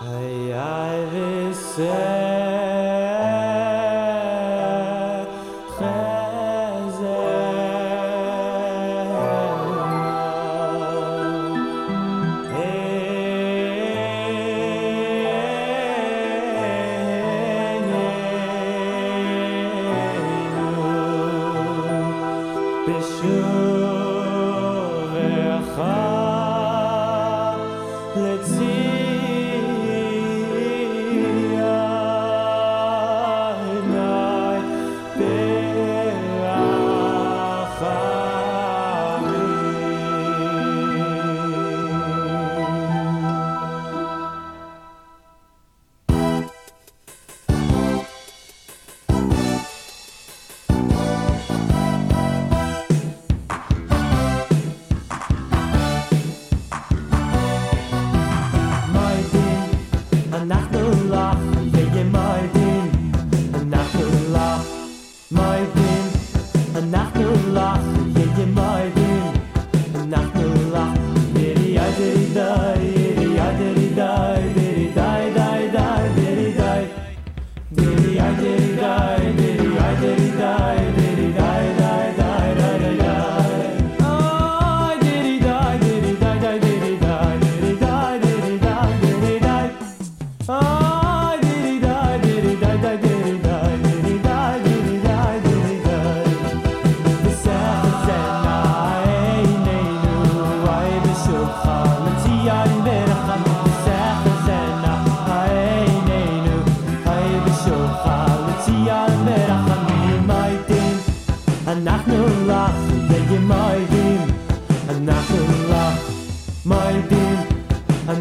I have recebe.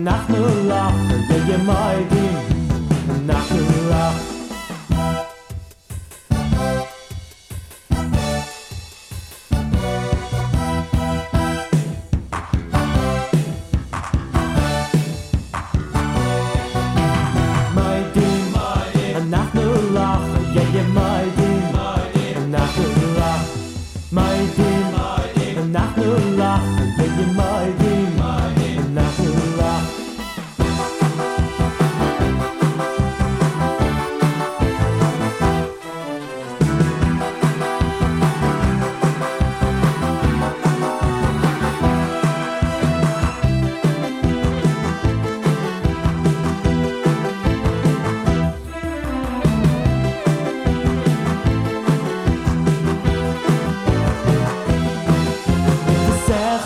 אנחנו לך, רגעים העדים, אנחנו לך. אנחנו לך, רגעים העדים, אנחנו לך, מה העדים